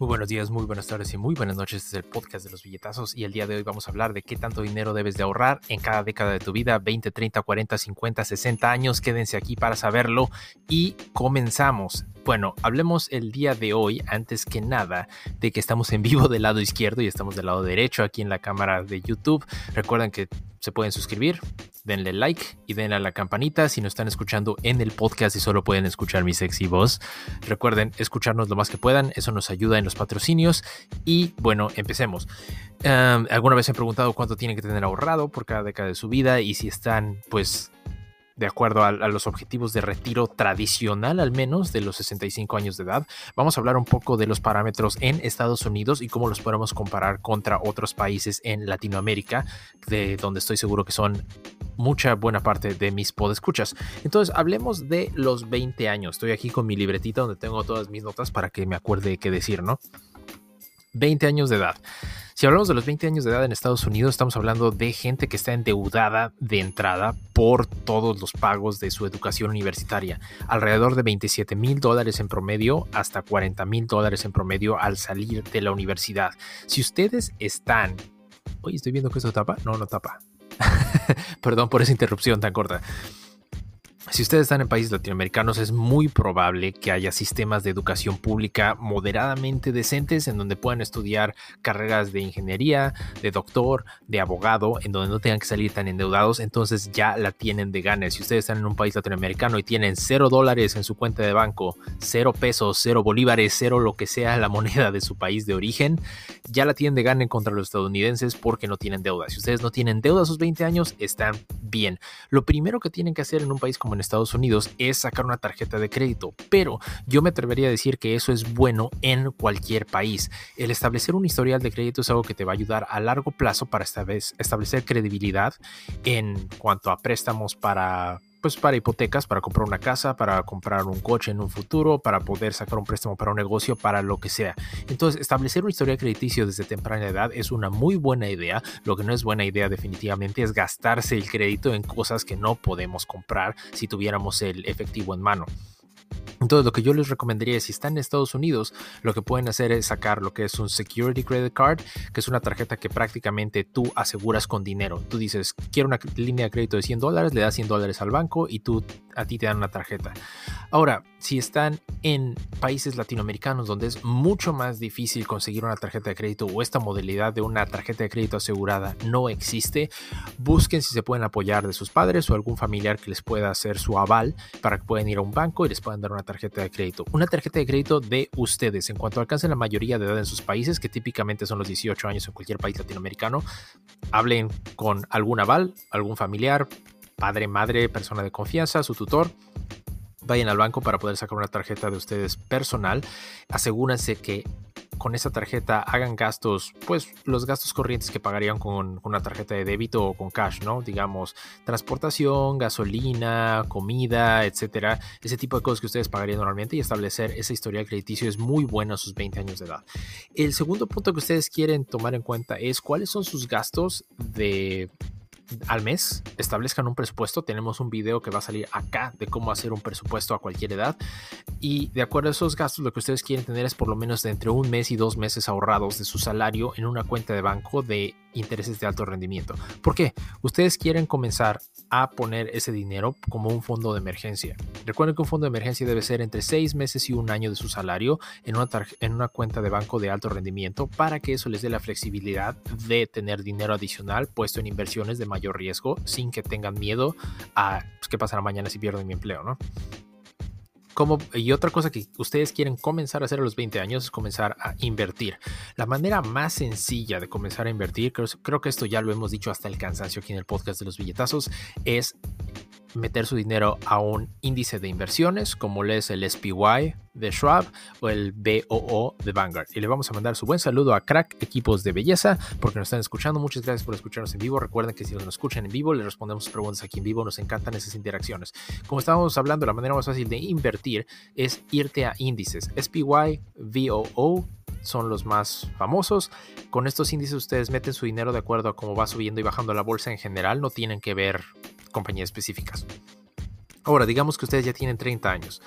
Muy buenos días, muy buenas tardes y muy buenas noches. Este es el podcast de los billetazos y el día de hoy vamos a hablar de qué tanto dinero debes de ahorrar en cada década de tu vida, 20, 30, 40, 50, 60 años. Quédense aquí para saberlo y comenzamos. Bueno, hablemos el día de hoy, antes que nada, de que estamos en vivo del lado izquierdo y estamos del lado derecho aquí en la cámara de YouTube. Recuerden que se pueden suscribir, denle like y denle a la campanita si no están escuchando en el podcast y solo pueden escuchar mi sexy voz. Recuerden escucharnos lo más que puedan, eso nos ayuda en los patrocinios y bueno, empecemos. alguna vez he preguntado cuánto tienen que tener ahorrado por cada década de su vida y si están pues de acuerdo a, los objetivos de retiro tradicional, al menos de los 65 años de edad. Vamos a hablar un poco de los parámetros en Estados Unidos y cómo los podemos comparar contra otros países en Latinoamérica, de donde estoy seguro que son mucha buena parte de mis podescuchas. Entonces, hablemos de los 20 años. Estoy aquí con mi libretita donde tengo todas mis notas para que me acuerde qué decir, ¿no? 20 años de edad. Si hablamos de los 20 años de edad en Estados Unidos, estamos hablando de gente que está endeudada de entrada por todos los pagos de su educación universitaria. Alrededor de 27 mil dólares en promedio hasta 40 mil dólares en promedio al salir de la universidad. Si ustedes están... Oye, estoy viendo que esto tapa. No, no tapa. Perdón por esa interrupción tan corta. Si ustedes están en países latinoamericanos, es muy probable que haya sistemas de educación pública moderadamente decentes en donde puedan estudiar carreras de ingeniería, de doctor, de abogado, en donde no tengan que salir tan endeudados, entonces ya la tienen de ganas. Si ustedes están en un país latinoamericano y tienen cero dólares en su cuenta de banco, cero pesos, cero bolívares, cero lo que sea la moneda de su país de origen, ya la tienen de gane contra los estadounidenses porque no tienen deuda. Si ustedes no tienen deuda a sus 20 años, están bien. Lo primero que tienen que hacer en un país como en Estados Unidos es sacar una tarjeta de crédito, pero yo me atrevería a decir que eso es bueno en cualquier país. El establecer un historial de crédito es algo que te va a ayudar a largo plazo para establecer credibilidad en cuanto a préstamos para pues para hipotecas, para comprar una casa, para comprar un coche en un futuro, para poder sacar un préstamo para un negocio, para lo que sea. Entonces, establecer una historia crediticio desde temprana edad es una muy buena idea. Lo que no es buena idea definitivamente es gastarse el crédito en cosas que no podemos comprar si tuviéramos el efectivo en mano. Entonces, lo que yo les recomendaría es, si están en Estados Unidos, lo que pueden hacer es sacar lo que es un Security Credit Card, que es una tarjeta que prácticamente tú aseguras con dinero. Tú dices, quiero una línea de crédito de 100 dólares, le das 100 dólares al banco y tú, a ti te dan una tarjeta. Ahora, si están en países latinoamericanos donde es mucho más difícil conseguir una tarjeta de crédito o esta modalidad de una tarjeta de crédito asegurada no existe, busquen si se pueden apoyar de sus padres o algún familiar que les pueda hacer su aval para que puedan ir a un banco y les puedan dar una tarjeta de crédito. Una tarjeta de crédito de ustedes en cuanto alcancen la mayoría de edad en sus países, que típicamente son los 18 años en cualquier país latinoamericano, hablen con algún aval, algún familiar, padre, madre, persona de confianza, su tutor vayan al banco para poder sacar una tarjeta de ustedes personal. Asegúrense que con esa tarjeta hagan gastos, pues los gastos corrientes que pagarían con, una tarjeta de débito o con cash, ¿no? Digamos, transportación, gasolina, comida, etcétera. Ese tipo de cosas que ustedes pagarían normalmente y establecer esa historia crediticio es muy bueno a sus 20 años de edad. El segundo punto que ustedes quieren tomar en cuenta es cuáles son sus gastos de al mes, establezcan un presupuesto. Tenemos un video que va a salir acá de cómo hacer un presupuesto a cualquier edad. Y de acuerdo a esos gastos, lo que ustedes quieren tener es por lo menos de entre un mes y dos meses ahorrados de su salario en una cuenta de banco de intereses de alto rendimiento. ¿Por qué? Ustedes quieren comenzar a poner ese dinero como un fondo de emergencia. Recuerden que un fondo de emergencia debe ser entre seis meses y un año de su salario en una, en una cuenta de banco de alto rendimiento para que eso les dé la flexibilidad de tener dinero adicional puesto en inversiones de mayor riesgo sin que tengan miedo a pues, qué pasará mañana si pierden mi empleo, ¿no? Y otra cosa que ustedes quieren comenzar a hacer a los 20 años es comenzar a invertir. La manera más sencilla de comenzar a invertir, creo, creo que esto ya lo hemos dicho hasta el cansancio aquí en el podcast de los billetazos, es meter su dinero a un índice de inversiones como es el SPY de Schwab o el BOO de Vanguard. Y le vamos a mandar su buen saludo a Crack Equipos de Belleza porque nos están escuchando. Muchas gracias por escucharnos en vivo. Recuerden que si nos escuchan en vivo, le respondemos sus preguntas aquí en vivo. Nos encantan esas interacciones. Como estábamos hablando, la manera más fácil de invertir es irte a índices. SPY, VOO, son los más famosos. Con estos índices ustedes meten su dinero de acuerdo a cómo va subiendo y bajando la bolsa en general. No tienen que ver compañías específicas. Ahora, digamos que ustedes ya tienen 30 años.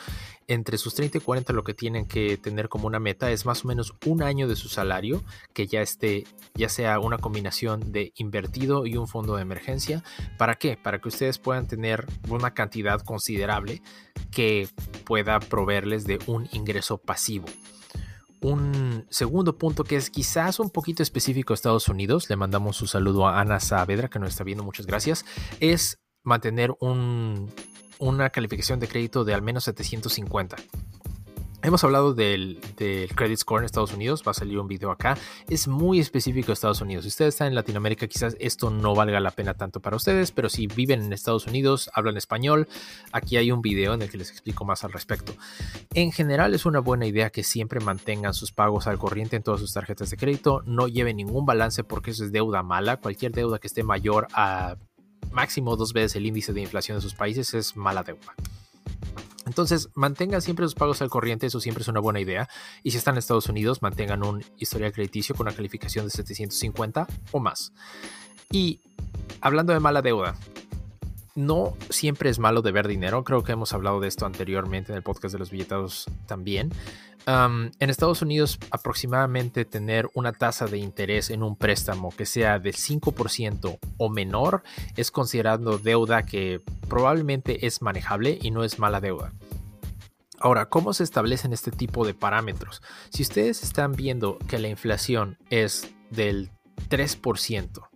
Entre sus 30 y 40 lo que tienen que tener como una meta es más o menos un año de su salario que ya esté, ya sea una combinación de invertido y un fondo de emergencia. ¿Para qué? Para que ustedes puedan tener una cantidad considerable que pueda proveerles de un ingreso pasivo un segundo punto que es quizás un poquito específico a Estados Unidos, le mandamos un saludo a Ana Saavedra que nos está viendo, muchas gracias, es mantener un, una calificación de crédito de al menos 750. Hemos hablado del, credit score en Estados Unidos, va a salir un video acá. Es muy específico Estados Unidos. Si ustedes están en Latinoamérica, quizás esto no valga la pena tanto para ustedes, pero si viven en Estados Unidos, hablan español, aquí hay un video en el que les explico más al respecto. En general, es una buena idea que siempre mantengan sus pagos al corriente en todas sus tarjetas de crédito. No lleven ningún balance porque eso es deuda mala. Cualquier deuda que esté mayor a máximo dos veces el índice de inflación de sus países es mala deuda. Entonces, mantengan siempre sus pagos al corriente, eso siempre es una buena idea. Y si están en Estados Unidos, mantengan un historial crediticio con una calificación de 750 o más. Y hablando de mala deuda, no siempre es malo deber dinero. Creo que hemos hablado de esto anteriormente en el podcast de los billetados también. en Estados Unidos, aproximadamente tener una tasa de interés en un préstamo que sea de 5% o menor es considerando deuda que probablemente es manejable y no es mala deuda. Ahora, ¿cómo se establecen este tipo de parámetros? Si ustedes están viendo que la inflación es del 3%,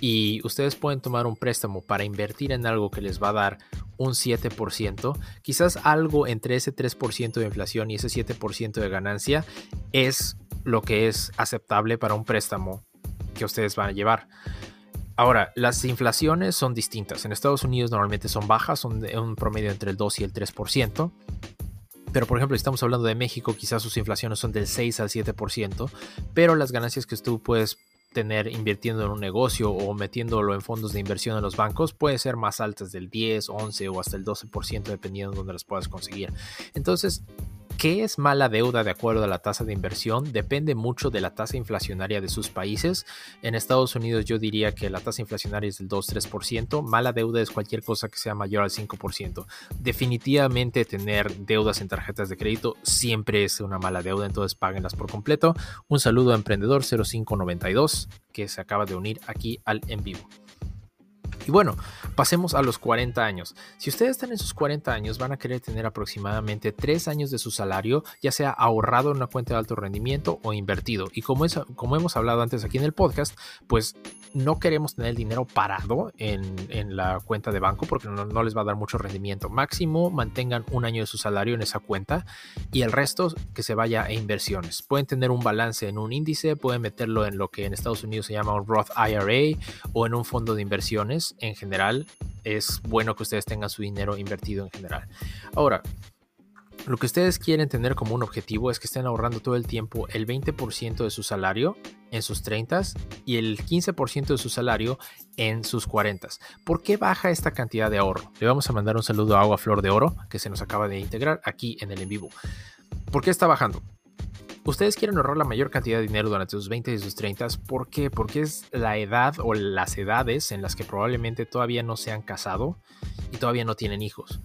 y ustedes pueden tomar un préstamo para invertir en algo que les va a dar un 7%, quizás algo entre ese 3% de inflación y ese 7% de ganancia es lo que es aceptable para un préstamo que ustedes van a llevar. Ahora, las inflaciones son distintas. En Estados Unidos normalmente son bajas, son de un promedio entre el 2 y el 3%. Pero por ejemplo, estamos hablando de México, quizás sus inflaciones son del 6 al 7%, pero las ganancias que tú puedes tener invirtiendo en un negocio o metiéndolo en fondos de inversión en los bancos puede ser más altas del 10, 11 o hasta el 12% dependiendo de dónde las puedas conseguir. Entonces, ¿Qué es mala deuda de acuerdo a la tasa de inversión? Depende mucho de la tasa inflacionaria de sus países. En Estados Unidos yo diría que la tasa inflacionaria es del 2-3%. Mala deuda es cualquier cosa que sea mayor al 5%. Definitivamente tener deudas en tarjetas de crédito siempre es una mala deuda, entonces páguenlas por completo. Un saludo a Emprendedor 0592 que se acaba de unir aquí al en vivo. Y bueno, pasemos a los 40 años. Si ustedes están en sus 40 años, van a querer tener aproximadamente 3 años de su salario, ya sea ahorrado en una cuenta de alto rendimiento o invertido. Y como, es, como hemos hablado antes aquí en el podcast, pues no queremos tener el dinero parado en, la cuenta de banco porque no, no, les va a dar mucho rendimiento. Máximo mantengan un año de su salario en esa cuenta y el resto que se vaya a inversiones. Pueden tener un balance en un índice, pueden meterlo en lo que en Estados Unidos se llama un Roth IRA o en un fondo de inversiones en general. Es bueno que ustedes tengan su dinero invertido en general. Ahora, lo que ustedes quieren tener como un objetivo es que estén ahorrando todo el tiempo el 20% de su salario en sus 30 y el 15% de su salario en sus 40. ¿Por qué baja esta cantidad de ahorro? Le vamos a mandar un saludo a Agua Flor de Oro, que se nos acaba de integrar aquí en el en vivo. ¿Por qué está bajando? Ustedes quieren ahorrar la mayor cantidad de dinero durante sus 20 y sus 30. ¿Por qué? Porque es la edad o las edades en las que probablemente todavía no se han casado y todavía no tienen hijos.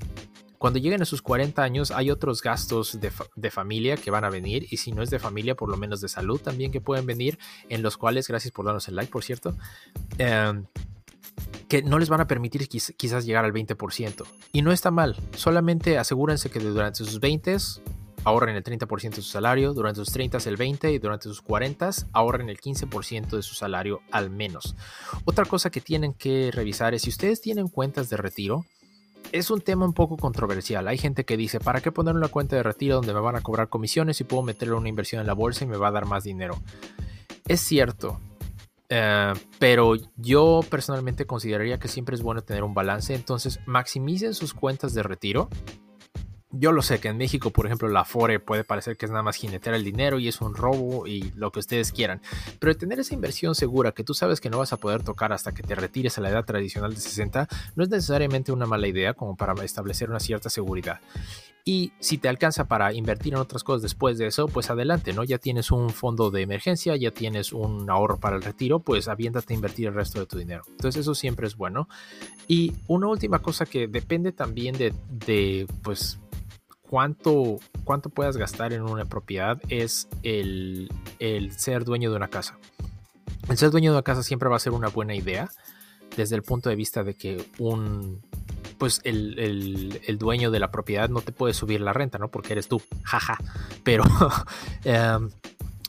Cuando lleguen a sus 40 años hay otros gastos de, familia que van a venir y si no es de familia, por lo menos de salud también que pueden venir, en los cuales, gracias por darnos el like, por cierto, em, que no les van a permitir quizás llegar al 20%. Y no está mal, solamente asegúrense que durante sus 20 ahorren el 30% de su salario, durante sus 30 el 20% y durante sus 40 ahorren el 15% de su salario al menos. Otra cosa que tienen que revisar es si ustedes tienen cuentas de retiro, es un tema un poco controversial. Hay gente que dice, ¿para qué poner una cuenta de retiro donde me van a cobrar comisiones y puedo meterle una inversión en la bolsa y me va a dar más dinero? Es cierto, eh, pero yo personalmente consideraría que siempre es bueno tener un balance. Entonces, maximicen sus cuentas de retiro Yo lo sé que en México, por ejemplo, la FORE puede parecer que es nada más jinetear el dinero y es un robo y lo que ustedes quieran. Pero tener esa inversión segura que tú sabes que no vas a poder tocar hasta que te retires a la edad tradicional de 60 no es necesariamente una mala idea como para establecer una cierta seguridad. Y si te alcanza para invertir en otras cosas después de eso, pues adelante, ¿no? Ya tienes un fondo de emergencia, ya tienes un ahorro para el retiro, pues aviéntate a invertir el resto de tu dinero. Entonces eso siempre es bueno. Y una última cosa que depende también de, de pues, cuánto, cuánto puedas gastar en una propiedad es el, el ser dueño de una casa. El ser dueño de una casa siempre va a ser una buena idea desde el punto de vista de que un pues el, dueño de la propiedad no te puede subir la renta, ¿no? Porque eres tú, jaja. Pero em,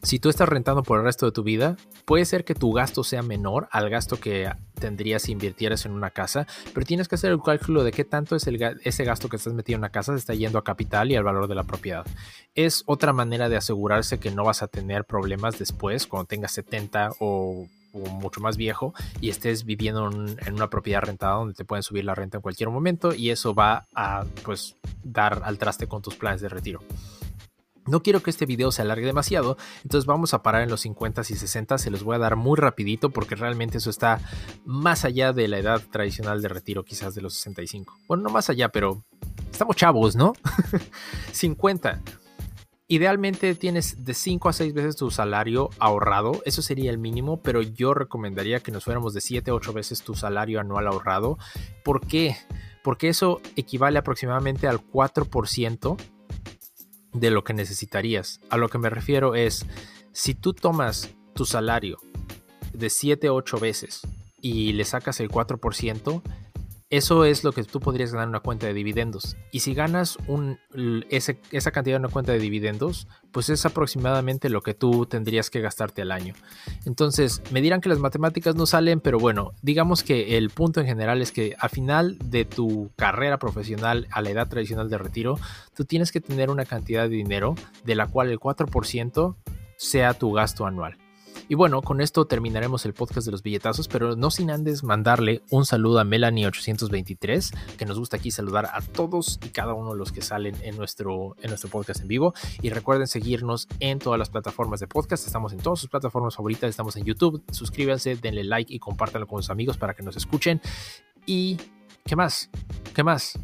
si tú estás rentando por el resto de tu vida, puede ser que tu gasto sea menor al gasto que tendrías si invirtieras en una casa, pero tienes que hacer el cálculo de qué tanto es el, ese gasto que estás metiendo en una casa se está yendo a capital y al valor de la propiedad. Es otra manera de asegurarse que no vas a tener problemas después cuando tengas 70 o mucho más viejo y estés viviendo en, una propiedad rentada donde te pueden subir la renta en cualquier momento y eso va a pues dar al traste con tus planes de retiro. No quiero que este video se alargue demasiado, entonces vamos a parar en los 50 y 60, se los voy a dar muy rapidito porque realmente eso está más allá de la edad tradicional de retiro quizás de los 65. Bueno, no más allá, pero estamos chavos, ¿no? 50. Idealmente tienes de 5 a 6 veces tu salario ahorrado, eso sería el mínimo, pero yo recomendaría que nos fuéramos de 7 a 8 veces tu salario anual ahorrado. ¿Por qué? Porque eso equivale aproximadamente al 4% de lo que necesitarías. A lo que me refiero es, si tú tomas tu salario de 7 a 8 veces y le sacas el 4%, eso es lo que tú podrías ganar en una cuenta de dividendos. Y si ganas esa cantidad en una cuenta de dividendos, pues es aproximadamente lo que tú tendrías que gastarte al año. Entonces, me dirán que las matemáticas no salen, pero bueno, digamos que el punto en general es que a final de tu carrera profesional a la edad tradicional de retiro, tú tienes que tener una cantidad de dinero de la cual el 4% sea tu gasto anual. Y bueno, con esto terminaremos el podcast de los billetazos, pero no sin antes mandarle un saludo a Melanie823, que nos gusta aquí saludar a todos y cada uno de los que salen en nuestro, en nuestro podcast en vivo. Y recuerden seguirnos en todas las plataformas de podcast. Estamos en todas sus plataformas favoritas, estamos en YouTube. Suscríbanse, denle like y compártanlo con sus amigos para que nos escuchen. Y, ¿qué más? ¿Qué más?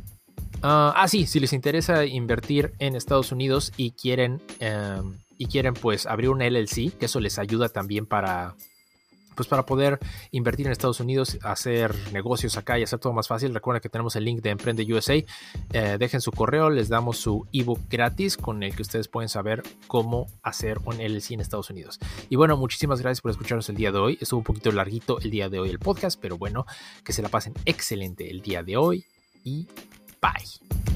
ah, ah sí, si les interesa invertir en Estados Unidos y quieren... Em, y quieren pues abrir un LLC, que eso les ayuda también para pues para poder invertir en Estados Unidos, hacer negocios acá y hacer todo más fácil, recuerden que tenemos el link de Emprende USA. Eh, dejen su correo, les damos su ebook gratis con el que ustedes pueden saber cómo hacer un LLC en Estados Unidos. Y bueno, muchísimas gracias por escucharnos el día de hoy. Estuvo un poquito larguito el día de hoy el podcast, pero bueno, que se la pasen excelente el día de hoy y bye.